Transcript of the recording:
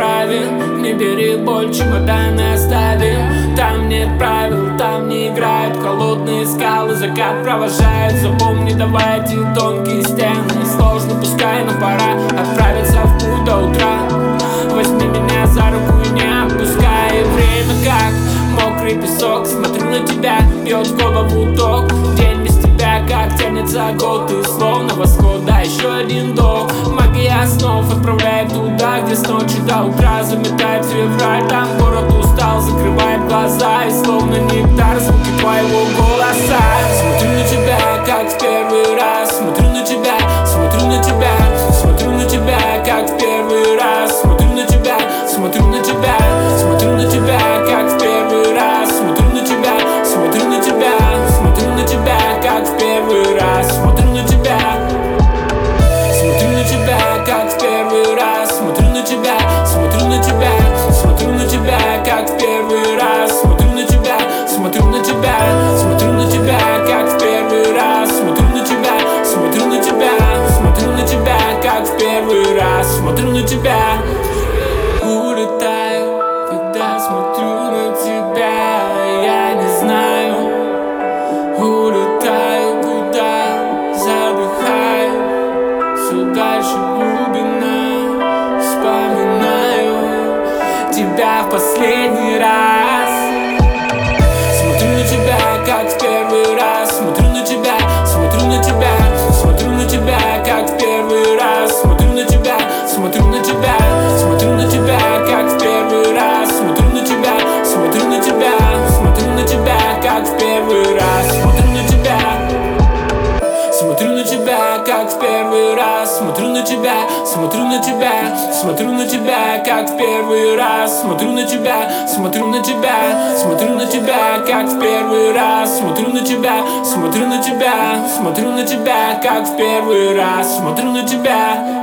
расправил Не бери боль, чемоданы оставил Там нет правил, там не играют Холодные скалы, закат провожает Запомни, давайте тонкие стены. Сложно, пускай, но пора Отправиться в путь до утра. Возьми меня за руку и не отпускай. Время как мокрый песок Смотрю на тебя, бьет в голову ток снов отправляет туда, где с ночи до утра Заметает февраль, там город устал Закрывает глаза и словно нектар Звуки твоего голоса Смотрю на тебя, как в первый раз. Смотрю на тебя, смотрю на тебя Смотрю на тебя, как в первый раз. Смотрю на тебя Улетаю, когда смотрю на тебя. Я не знаю Улетаю куда, задыхаю Все дальше глубина Вспоминаю тебя в последний раз на тебя, смотрю на тебя Смотрю на тебя, как в первый раз. Смотрю на тебя, смотрю на тебя Смотрю на тебя, как в первый раз. Смотрю на тебя, смотрю на тебя Смотрю на тебя, как в первый раз. Смотрю на тебя